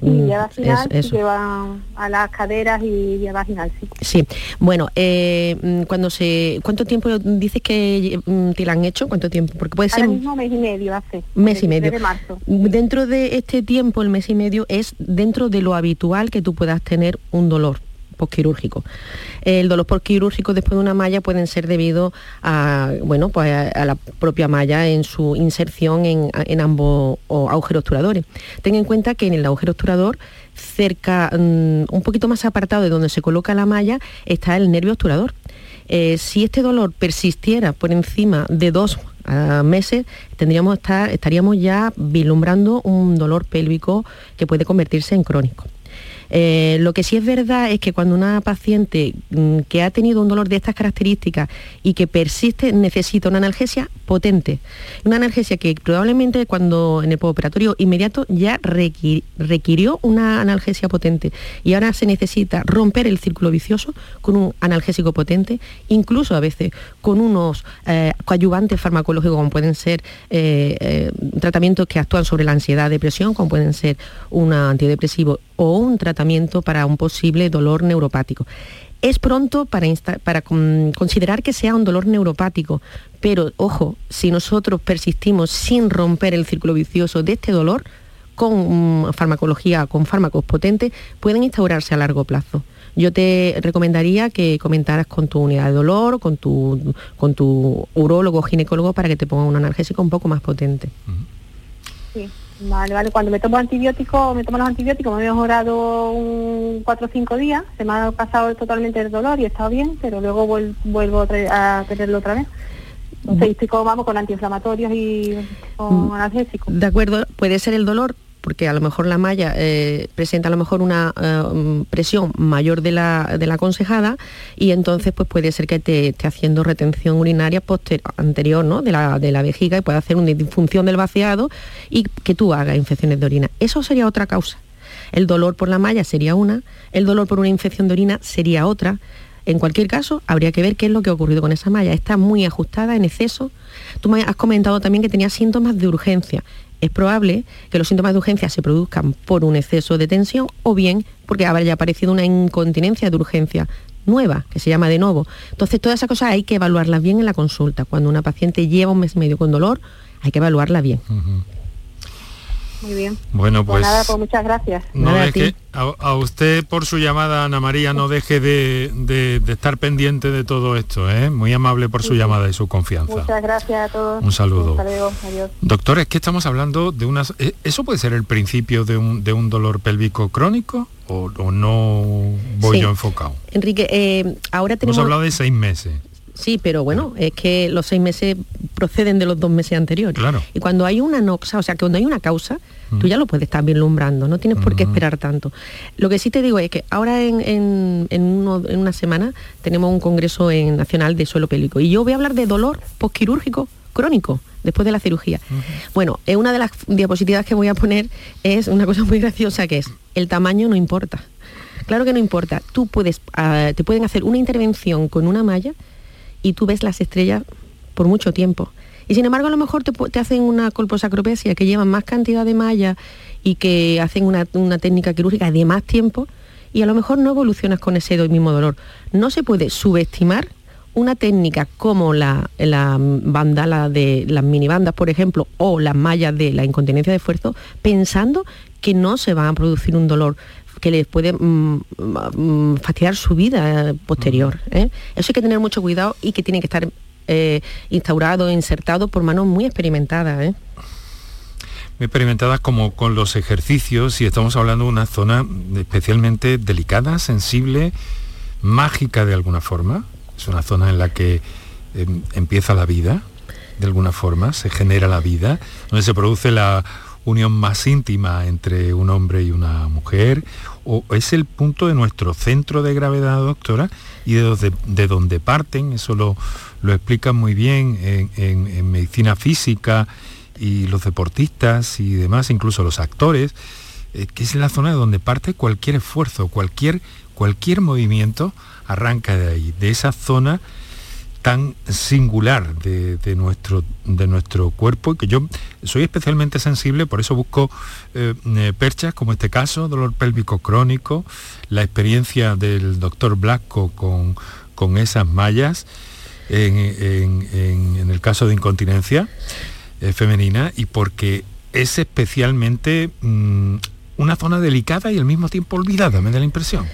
Sí, mm, vía vaginal lleva a las caderas y vía vaginal, sí. Sí, bueno, eh, mm, cuando se, ¿cuánto tiempo dices que te la han hecho? ¿Cuánto tiempo? Porque puede Ahora ser... mismo mes y medio hace. Mes y medio. De marzo. Dentro de este tiempo, el mes y medio, es dentro de lo habitual que tú puedas tener un dolor postquirúrgico. El dolor postquirúrgico después de una malla pueden ser debido a, bueno, pues a, la propia malla en su inserción en, ambos agujeros obturadores. Ten en cuenta que en el agujero obturador, cerca, mm, un poquito más apartado de donde se coloca la malla, está el nervio obturador. Eh, si este dolor persistiera por encima de dos ah, meses, tendríamos estar, estaríamos ya vislumbrando un dolor pélvico que puede convertirse en crónico. Eh, lo que sí es verdad es que cuando una paciente mm, que ha tenido un dolor de estas características y que persiste necesita una analgesia potente, una analgesia que probablemente cuando en el postoperatorio inmediato ya requirió una analgesia potente. Y ahora se necesita romper el círculo vicioso con un analgésico potente, incluso a veces con unos eh, coadyuvantes farmacológicos como pueden ser eh, tratamientos que actúan sobre la ansiedad, depresión, como pueden ser un antidepresivo o un tratamiento para un posible dolor neuropático. Es pronto para, para considerar que sea un dolor neuropático, pero ojo, si nosotros persistimos sin romper el círculo vicioso de este dolor, con mm, farmacología, con fármacos potentes, pueden instaurarse a largo plazo. Yo te recomendaría que comentaras con tu unidad de dolor, con tu, con tu urólogo, ginecólogo, para que te ponga un analgésico un poco más potente. Sí. Vale, vale. Cuando me tomo antibióticos, me tomo los antibióticos, me he mejorado un 4 o 5 días, se me ha pasado totalmente el dolor y he estado bien, pero luego vuelvo a tenerlo otra vez. Entonces estoy como vamos con antiinflamatorios y con mm. analgésicos. De acuerdo, puede ser el dolor porque a lo mejor la malla eh, presenta a lo mejor una eh, presión mayor de la, de la, aconsejada y entonces pues puede ser que te esté haciendo retención urinaria anterior ¿no? de, la, de la vejiga y puede hacer una disfunción del vaciado y que tú hagas infecciones de orina. Eso sería otra causa. El dolor por la malla sería una, el dolor por una infección de orina sería otra. En cualquier caso, habría que ver qué es lo que ha ocurrido con esa malla. Está muy ajustada, en exceso. Tú has comentado también que tenía síntomas de urgencia es probable que los síntomas de urgencia se produzcan por un exceso de tensión o bien porque haya aparecido una incontinencia de urgencia nueva, que se llama de nuevo. Entonces, todas esas cosas hay que evaluarlas bien en la consulta. Cuando una paciente lleva un mes y medio con dolor, hay que evaluarla bien. Muy bien. Bueno, pues, pues nada, pues muchas gracias. No deje, a, usted por su llamada, Ana María, no deje de, estar pendiente de todo esto, ¿eh? Muy amable por su llamada y su confianza. Muchas gracias a todos. Un saludo. Doctor, es que estamos hablando de unas... ¿e, ¿Eso puede ser el principio de un, de un dolor pélvico crónico o, no voy yo enfocado? Enrique, eh, ahora tenemos... Hemos hablado de seis meses. Sí, pero bueno, es que los seis meses proceden de los dos meses anteriores. Claro. Y cuando hay una noxa, o sea, que cuando hay una causa, tú ya lo puedes estar vislumbrando, no tienes por qué esperar tanto. Lo que sí te digo es que ahora en, una semana tenemos un congreso en, nacional de suelo pélvico y yo voy a hablar de dolor postquirúrgico crónico después de la cirugía. Bueno, eh, una de las diapositivas que voy a poner es una cosa muy graciosa que es, el tamaño no importa. Claro que no importa. Tú puedes, ah, te pueden hacer una intervención con una malla y tú ves las estrellas por mucho tiempo. Y sin embargo, a lo mejor te, hacen una colposacropecia que llevan más cantidad de malla y que hacen una, técnica quirúrgica de más tiempo y a lo mejor no evolucionas con ese mismo dolor. No se puede subestimar una técnica como la, la banda de las minibandas, por ejemplo, o las mallas de la incontinencia de esfuerzo, pensando que no se va a producir un dolor que les puede mm, mm, fastidiar su vida posterior. ¿eh? Eso hay que tener mucho cuidado y que tiene que estar eh, instaurado, insertado por manos muy experimentadas. ¿eh? Muy experimentadas como con los ejercicios y estamos hablando de una zona especialmente delicada, sensible, mágica de alguna forma. Es una zona en la que em, empieza la vida, de alguna forma, se genera la vida, donde se produce la unión más íntima entre un hombre y una mujer, o es el punto de nuestro centro de gravedad, doctora, y de, de donde parten, eso lo, lo explican muy bien en, medicina física y los deportistas y demás, incluso los actores, eh, que es la zona de donde parte cualquier esfuerzo, cualquier, cualquier movimiento arranca de ahí, de esa zona tan singular de, nuestro, de nuestro cuerpo y que yo soy especialmente sensible, por eso busco eh, eh, perchas como este caso, dolor pélvico crónico, la experiencia del doctor Blasco con, con esas mallas en, el caso de incontinencia eh, femenina y porque es especialmente mm, una zona delicada y al mismo tiempo olvidada, me da la impresión.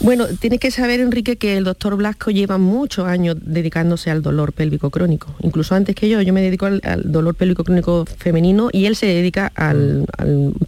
Bueno, tienes que saber, Enrique, que el doctor Blasco lleva muchos años dedicándose al dolor pélvico crónico. Incluso antes que yo, yo me dedico al, dolor pélvico crónico femenino y él se dedica al,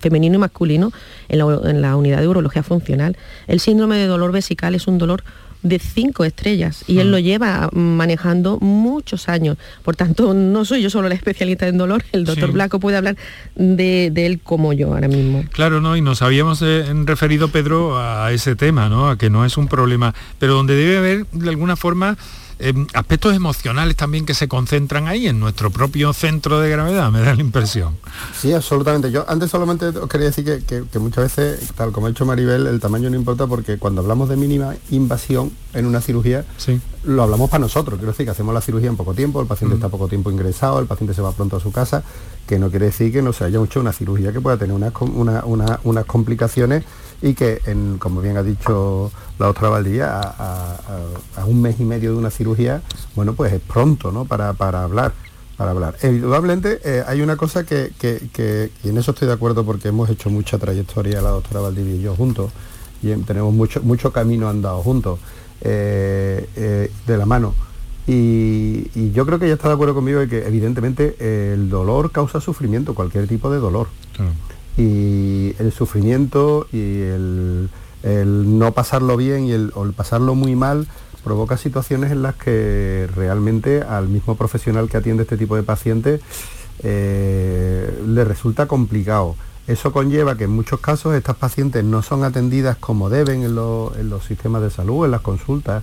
femenino y masculino en la, en la unidad de urología funcional. El síndrome de dolor vesical es un dolor de cinco estrellas y él lo lleva manejando muchos años. Por tanto, no soy yo solo la especialista en dolor, el doctor Blanco puede hablar de, él como yo ahora mismo. Claro, ¿no? Y nos habíamos eh, referido, Pedro, a ese tema, ¿no? A que no es un problema, pero donde debe haber de alguna forma Em, aspectos emocionales también que se concentran ahí en nuestro propio centro de gravedad, me da la impresión. Sí, absolutamente. Yo antes solamente os quería decir que, muchas veces, tal como ha hecho Maribel, el tamaño no importa porque cuando hablamos de mínima invasión en una cirugía, lo hablamos para nosotros. Quiero decir que hacemos la cirugía en poco tiempo, el paciente mm. está poco tiempo ingresado, el paciente se va pronto a su casa, que no quiere decir que no se haya hecho una cirugía que pueda tener unas complicaciones y que, en, como bien ha dicho la otra Valdía, a, un mes y medio de una cirugía, bueno, pues es pronto, ¿no? Para, hablar. Para hablar. Indudablemente eh, hay una cosa que, y en eso estoy de acuerdo porque hemos hecho mucha trayectoria la doctora Valdivia y yo juntos, y tenemos mucho, mucho camino andado juntos, eh, eh, de la mano. Y, yo creo que ella está de acuerdo conmigo de que evidentemente el dolor causa sufrimiento, cualquier tipo de dolor y el sufrimiento y el, no pasarlo bien y el, o el pasarlo muy mal provoca situaciones en las que realmente al mismo profesional que atiende este tipo de pacientes eh, le resulta complicado. Eso conlleva que en muchos casos estas pacientes no son atendidas como deben en, en los sistemas de salud, en las consultas,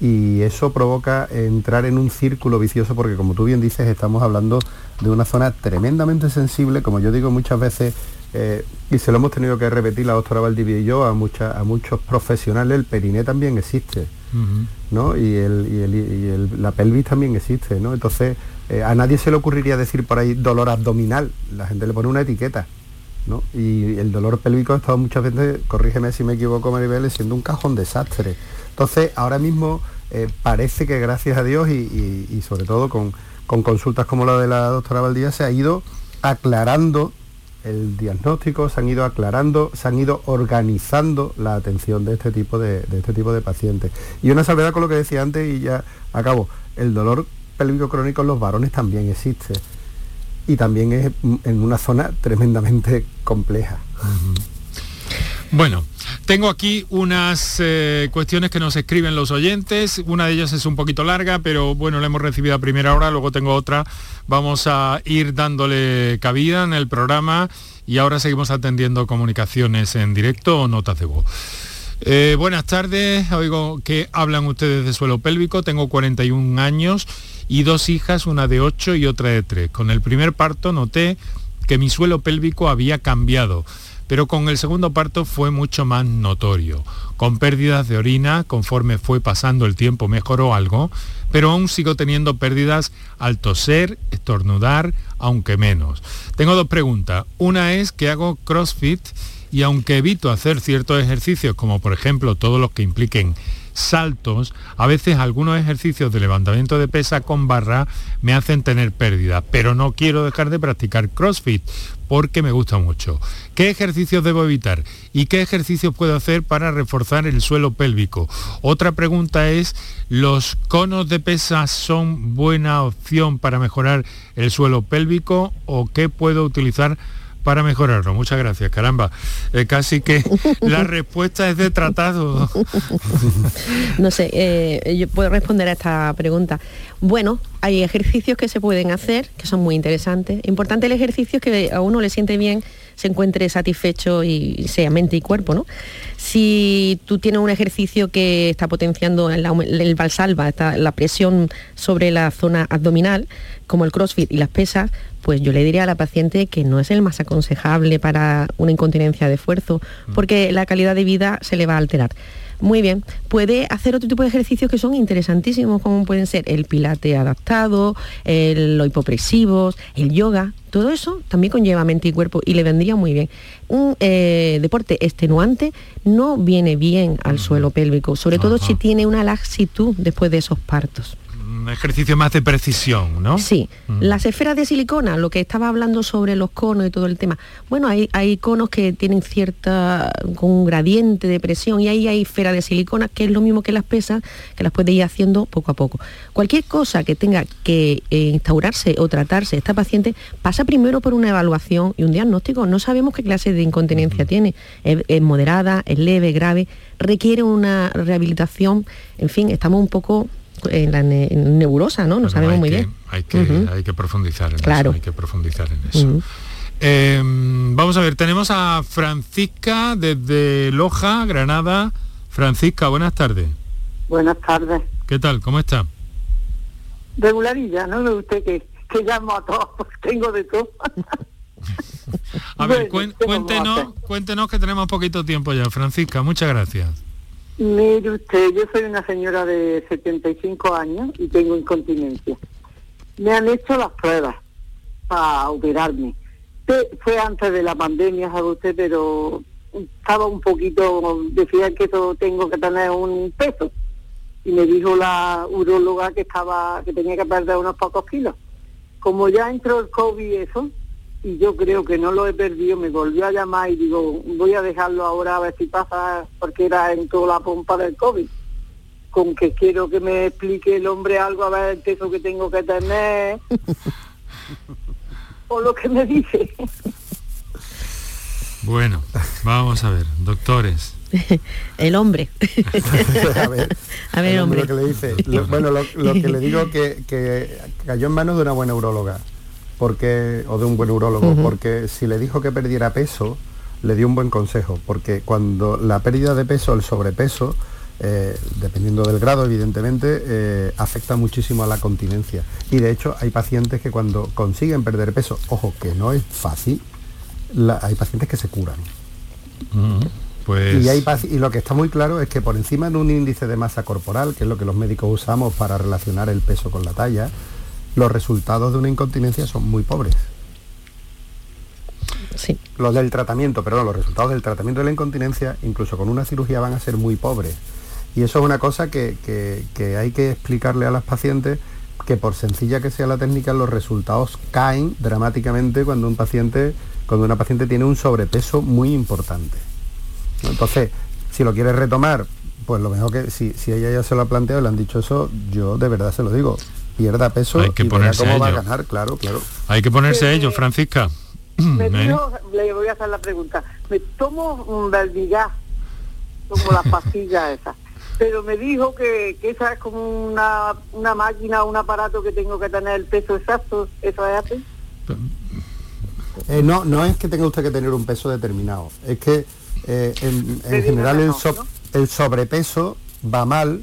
y eso provoca entrar en un círculo vicioso porque como tú bien dices estamos hablando de una zona tremendamente sensible, como yo digo muchas veces eh, y se lo hemos tenido que repetir la doctora Valdivia y yo a, a muchos profesionales, el periné también existe, ¿no? Y, la pelvis también existe, ¿no? Entonces, eh, a nadie se le ocurriría decir por ahí dolor abdominal, la gente le pone una etiqueta, Y el dolor pélvico ha estado muchas veces, corrígeme si me equivoco Maribel, siendo un cajón desastre. Entonces, ahora mismo eh, parece que gracias a Dios y, sobre todo con, con consultas como la de la doctora Valdivia se ha ido aclarando el diagnóstico, se han ido aclarando, se han ido organizando la atención de este tipo de, este tipo de pacientes. Y una salvedad con lo que decía antes y ya acabo, el dolor pélvico crónico en los varones también existe y también es en una zona tremendamente compleja. Bueno, tengo aquí unas eh, cuestiones que nos escriben los oyentes. Una de ellas es un poquito larga, pero bueno, la hemos recibido a primera hora. Luego tengo otra. Vamos a ir dándole cabida en el programa y ahora seguimos atendiendo comunicaciones en directo o notas de voz. Eh, buenas tardes, oigo que hablan ustedes de suelo pélvico, tengo 41 años y dos hijas, una de 8 y otra de 3. Con el primer parto noté que mi suelo pélvico había cambiado pero con el segundo parto fue mucho más notorio. Con pérdidas de orina, conforme fue pasando el tiempo mejoró algo, pero aún sigo teniendo pérdidas al toser, estornudar, aunque menos. Tengo dos preguntas. Una es que hago CrossFit y aunque evito hacer ciertos ejercicios, como por ejemplo todos los que impliquen saltos, a veces algunos ejercicios de levantamiento de pesa con barra me hacen tener pérdida, pero no quiero dejar de practicar CrossFit porque me gusta mucho. ¿Qué ejercicios debo evitar? ¿Y qué ejercicios puedo hacer para reforzar el suelo pélvico? Otra pregunta es, ¿los conos de pesa son buena opción para mejorar el suelo pélvico o qué puedo utilizar para mejorarlo. Muchas gracias, caramba. Eh, casi que la respuesta es de tratado. no sé, eh, yo puedo responder a esta pregunta. Bueno, hay ejercicios que se pueden hacer, que son muy interesantes. Importante el ejercicio es que a uno le siente bien, se encuentre satisfecho y sea mente y cuerpo, ¿no? Si tú tienes un ejercicio que está potenciando el, el valsalva, la presión sobre la zona abdominal, como el crossfit y las pesas, pues yo le diría a la paciente que no es el más aconsejable para una incontinencia de esfuerzo, mm. porque la calidad de vida se le va a alterar. Muy bien, puede hacer otro tipo de ejercicios que son interesantísimos, como pueden ser el pilate adaptado, el, los hipopresivos, el yoga, todo eso también conlleva mente y cuerpo y le vendría muy bien. Un eh, deporte extenuante no viene bien al suelo pélvico, sobre todo si tiene una laxitud después de esos partos ejercicio más de precisión, ¿no? Sí. Mm. Las esferas de silicona, lo que estaba hablando sobre los conos y todo el tema. Bueno, hay, hay conos que tienen cierta, con un gradiente de presión y ahí hay esferas de silicona, que es lo mismo que las pesas, que las puede ir haciendo poco a poco. Cualquier cosa que tenga que eh, instaurarse o tratarse esta paciente pasa primero por una evaluación y un diagnóstico. No sabemos qué clase de incontinencia tiene. es moderada, es leve, grave, requiere una rehabilitación. En fin, estamos un poco en la neurosa, ¿no? No sabemos muy bien. Hay que, hay que profundizar en eso. Hay que profundizar en eso. Em, vamos a ver, tenemos a Francisca desde Loja, Granada. Francisca, buenas tardes. Buenas tardes. ¿Qué tal? ¿Cómo está? Regularilla, ¿no? Usted que, que llamo a todos, tengo de todo. a ver, cuéntenos, cuéntenos que tenemos poquito tiempo ya. Francisca, muchas gracias. Mire usted, yo soy una señora de 75 años y tengo incontinencia. Me han hecho las pruebas para operarme. Fue antes de la pandemia, sabe usted, pero estaba un poquito, decía que eso tengo que tener un peso. Y me dijo la uróloga que estaba, que tenía que perder unos pocos kilos. Como ya entró el COVID eso, y yo creo que no lo he perdido, me volvió a llamar y digo, voy a dejarlo ahora a ver si pasa, porque era en toda la pompa del COVID. Con que quiero que me explique el hombre algo, a ver el peso que tengo que tener, o lo que me dice. Bueno, vamos a ver, doctores. el hombre. a ver, hombre. Lo que le dice, bueno, lo, que le digo que, que cayó en manos de una buena urologa porque, o de un buen urólogo, porque si le dijo que perdiera peso, le dio un buen consejo, porque cuando la pérdida de peso, el sobrepeso, eh, dependiendo del grado, evidentemente, eh, afecta muchísimo a la continencia. Y de hecho hay pacientes que cuando consiguen perder peso, ojo, que no es fácil, hay pacientes que se curan. Pues... Y, hay, y lo que está muy claro es que por encima de un índice de masa corporal, que es lo que los médicos usamos para relacionar el peso con la talla, los resultados de una incontinencia son muy pobres. Sí. Los del tratamiento, perdón, los resultados del tratamiento de la incontinencia, incluso con una cirugía, van a ser muy pobres. Y eso es una cosa que, hay que explicarle a las pacientes que por sencilla que sea la técnica, los resultados caen dramáticamente cuando un paciente, cuando una paciente tiene un sobrepeso muy importante. Entonces, si lo quieres retomar, pues lo mejor que si, si ella ya se lo ha planteado y le han dicho eso, yo de verdad se lo digo, pierda peso hay que y ponerse cómo va a ganar, claro, claro. Hay que ponerse a ello, Francisca. Me dijo, le voy a hacer la pregunta. Me tomo un Verdigaz, como las pastillas esas, pero me dijo que, que esa es como una, una máquina, un aparato que tengo que tener el peso exacto, ¿eso es así? Eh, no, no es que tenga usted que tener un peso determinado, es que eh, en, general el, el sobrepeso va mal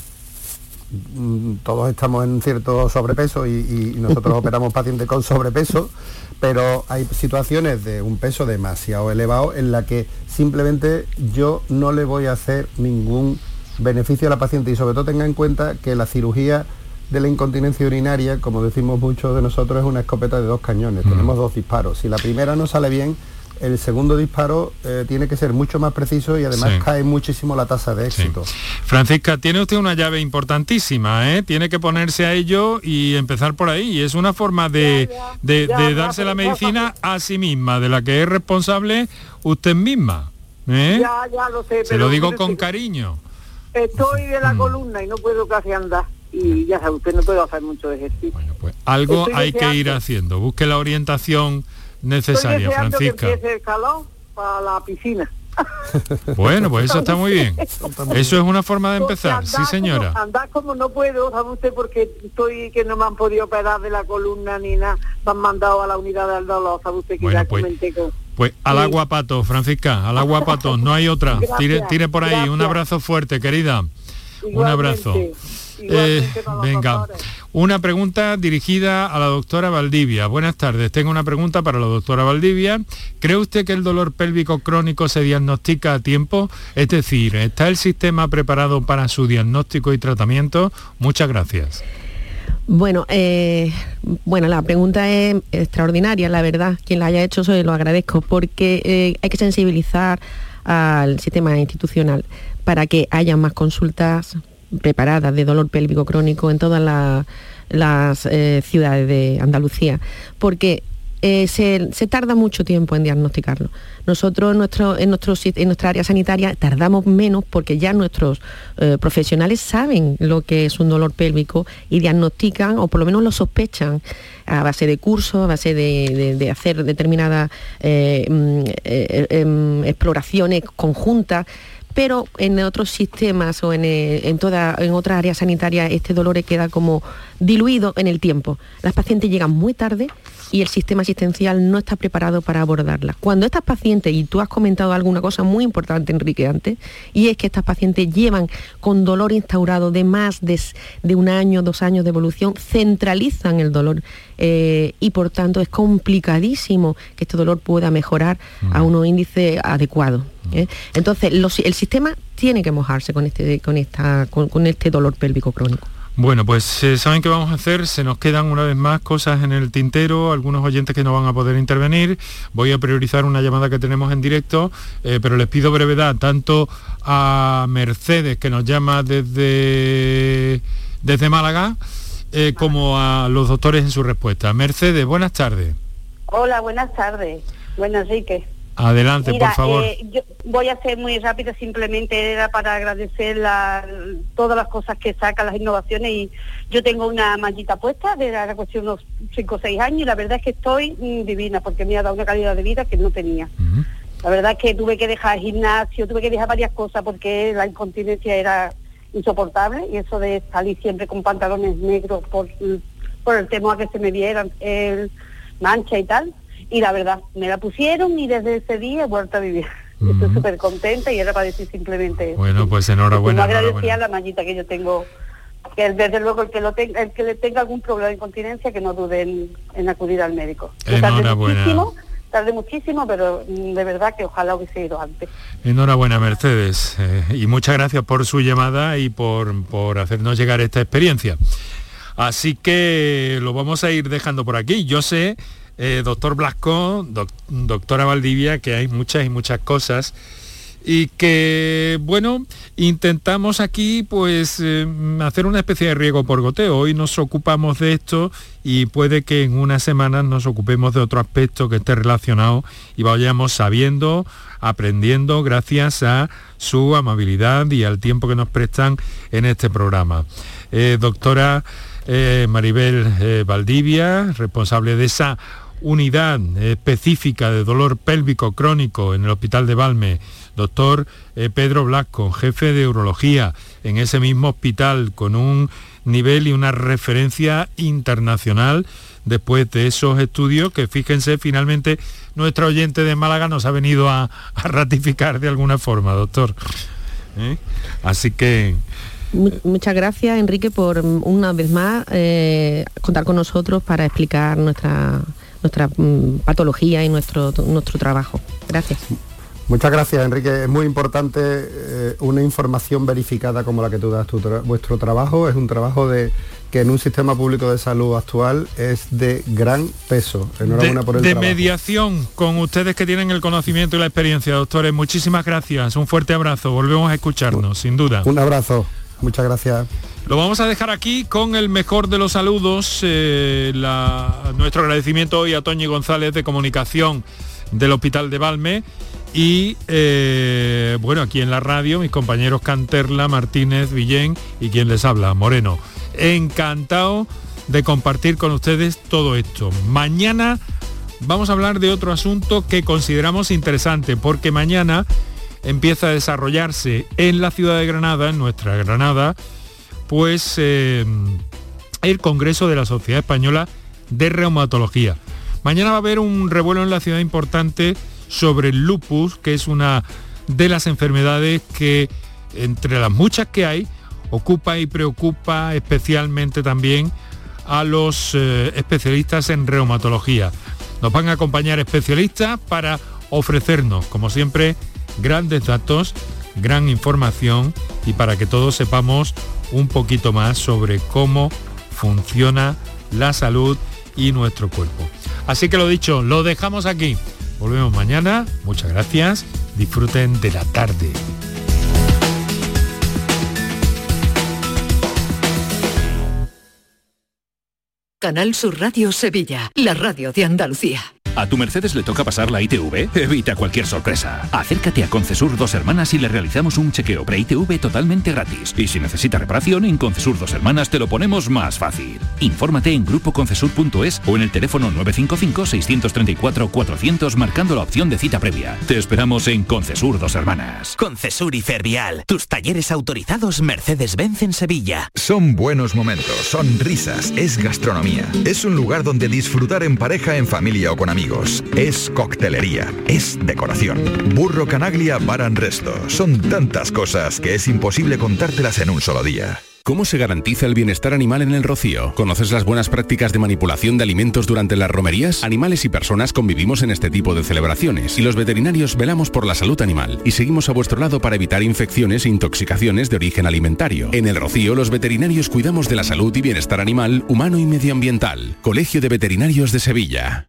todos estamos en cierto sobrepeso y, nosotros operamos pacientes con sobrepeso, pero hay situaciones de un peso demasiado elevado en la que simplemente yo no le voy a hacer ningún beneficio a la paciente. Y sobre todo tenga en cuenta que la cirugía de la incontinencia urinaria, como decimos muchos de nosotros, es una escopeta de dos cañones, tenemos dos disparos. Si la primera no sale bien, el segundo disparo eh, tiene que ser mucho más preciso y además cae muchísimo la tasa de éxito. Francisca, tiene usted una llave importantísima, ¿eh? tiene que ponerse a ello y empezar por ahí. Y es una forma de, darse la medicina a sí misma, de la que es responsable usted misma. ¿eh? Ya, ya lo sé. Se lo digo con cariño. Estoy de la mm. columna y no puedo casi andar y ya sabe, usted no puede hacer mucho ejercicio. Bueno, pues algo hay que ir haciendo. Busque la orientación Francisca. Que empiece el calor para la piscina. Bueno, pues eso está muy bien. Eso es una forma de empezar, sí señora. Como, andar como no puedo, sabe usted, porque estoy que no me han podido operar de la columna ni nada, me han mandado a la unidad del dolor, sabe usted que ya pues, comenté con... Pues al agua pato, Francisca, al agua pato, no hay otra. tire, tire por ahí, un abrazo fuerte, querida. un abrazo. Eh, venga, una pregunta dirigida a la doctora Valdivia. Buenas tardes. Tengo una pregunta para la doctora Valdivia. ¿Cree usted que el dolor pélvico crónico se diagnostica a tiempo? Es decir, ¿está el sistema preparado para su diagnóstico y tratamiento? Muchas gracias. Bueno, eh, bueno, la pregunta es extraordinaria, la verdad. Quien la haya hecho, se lo agradezco, porque eh, hay que sensibilizar al sistema institucional para que haya más consultas, preparadas de dolor pélvico crónico en todas las eh, ciudades de Andalucía, porque eh, se, tarda mucho tiempo en diagnosticarlo. Nosotros nuestro, en, nuestro, en nuestra área sanitaria tardamos menos porque ya nuestros eh, profesionales saben lo que es un dolor pélvico y diagnostican o por lo menos lo sospechan a base de cursos, a base de, hacer determinadas mm, em, exploraciones conjuntas pero en otros sistemas o eh, en, toda, en otras áreas sanitarias este dolor queda como diluido en el tiempo. Las pacientes llegan muy tarde y el sistema asistencial no está preparado para abordarlas. Cuando estas pacientes, y tú has comentado alguna cosa muy importante, Enrique, antes, y es que estas pacientes llevan con dolor instaurado de más de, un año, dos años de evolución, centralizan el dolor eh, y por tanto es complicadísimo que este dolor pueda mejorar a unos índices adecuados. ¿eh? Entonces, el sistema tiene que mojarse con este, con, esta, con este dolor pélvico crónico. Bueno, pues eh, saben qué vamos a hacer, se nos quedan una vez más cosas en el tintero, algunos oyentes que no van a poder intervenir, voy a priorizar una llamada que tenemos en directo, eh, pero les pido brevedad tanto a Mercedes, que nos llama desde, desde Málaga, eh, como a los doctores en su respuesta. Mercedes, buenas tardes. Hola, buenas tardes. Buenas, Enrique. Adelante, por favor. Eh, yo voy a ser muy rápida, simplemente era para agradecer todas las cosas que saca, las innovaciones y yo tengo una mallita puesta de la cuestión unos 5 o 6 años y la verdad es que estoy mm, divina porque me ha dado una calidad de vida que no tenía. La verdad es que tuve que dejar gimnasio, tuve que dejar varias cosas porque la incontinencia era insoportable y eso de salir siempre con pantalones negros por, por el temor a que se me vieran el mancha y tal y la verdad, me la pusieron y desde ese día he vuelto a vivir. Estoy súper contenta y era para decir simplemente eso. Bueno, pues enhorabuena. Me agradecía la mallita que yo tengo, que desde luego el que, lo tenga, el que le tenga algún problema de incontinencia, que no dude en, acudir al médico. Enhorabuena. Tardé muchísimo, pero mm, de verdad que ojalá hubiese ido antes. Enhorabuena, Mercedes. Eh, y muchas gracias por su llamada y por, por hacernos llegar esta experiencia. Así que lo vamos a ir dejando por aquí. Yo sé eh, doctor Blasco, doctora Valdivia, que hay muchas y muchas cosas y que, bueno, intentamos aquí pues eh, hacer una especie de riego por goteo. Hoy nos ocupamos de esto y puede que en unas semanas nos ocupemos de otro aspecto que esté relacionado y vayamos sabiendo, aprendiendo gracias a su amabilidad y al tiempo que nos prestan en este programa. Eh, doctora Maribel Valdivia, responsable de esa unidad específica de dolor pélvico crónico en el Hospital de Valme, doctor eh, Pedro Blasco, jefe de urología en ese mismo hospital con un nivel y una referencia internacional después de esos estudios que fíjense finalmente nuestra oyente de Málaga nos ha venido a, ratificar de alguna forma, doctor. ¿Eh? Así que Muchas gracias, Enrique, por una vez más eh, contar con nosotros para explicar nuestra nuestra mm, patología y nuestro, nuestro trabajo. Gracias. Muchas gracias, Enrique. Es muy importante eh, una información verificada como la que tú das. Tu vuestro trabajo es un trabajo de que en un sistema público de salud actual es de gran peso. Enhorabuena de, por el De mediación con ustedes que tienen el conocimiento y la experiencia, doctores. Muchísimas gracias. Un fuerte abrazo. Volvemos a escucharnos, sin duda. Un abrazo. Muchas gracias. Lo vamos a dejar aquí con el mejor de los saludos. Eh, nuestro agradecimiento hoy a Toñi González de Comunicación del Hospital de Valme. Y eh, bueno, aquí en la radio, mis compañeros Canterla, Martínez, Villén y quien les habla, Moreno. Encantado de compartir con ustedes todo esto. Mañana vamos a hablar de otro asunto que consideramos interesante porque mañana empieza a desarrollarse en la ciudad de Granada, en nuestra Granada, pues eh, el Congreso de la Sociedad Española de Reumatología. Mañana va a haber un revuelo en la ciudad importante sobre el lupus, que es una de las enfermedades que, entre las muchas que hay, ocupa y preocupa especialmente también a los eh, especialistas en reumatología. Nos van a acompañar especialistas para ofrecernos, como siempre, grandes datos, gran información y para que todos sepamos un poquito más sobre cómo funciona la salud y nuestro cuerpo. Así que lo dicho, lo dejamos aquí. Volvemos mañana. Muchas gracias. Disfruten de la tarde. Canal Sur Radio Sevilla, la radio de Andalucía. ¿A tu Mercedes le toca pasar la ITV? Evita cualquier sorpresa. Acércate a Concesur Dos Hermanas y le realizamos un chequeo pre-ITV totalmente gratis. Y si necesita reparación, en Concesur Dos Hermanas te lo ponemos más fácil. Infórmate en grupoconcesur.es o en el teléfono 955-634-400 marcando la opción de cita previa. Te esperamos en Concesur Dos Hermanas. Concesur y Fervial, tus talleres autorizados Mercedes-Benz en Sevilla. Son buenos momentos, son risas, es gastronomía. Es un lugar donde disfrutar en pareja, en familia o con amigos es coctelería, es decoración. Burro Canaglia Baran Resto. Son tantas cosas que es imposible contártelas en un solo día. ¿Cómo se garantiza el bienestar animal en el rocío? ¿Conoces las buenas prácticas de manipulación de alimentos durante las romerías? Animales y personas convivimos en este tipo de celebraciones y los veterinarios velamos por la salud animal y seguimos a vuestro lado para evitar infecciones e intoxicaciones de origen alimentario. En el rocío los veterinarios cuidamos de la salud y bienestar animal, humano y medioambiental. Colegio de Veterinarios de Sevilla.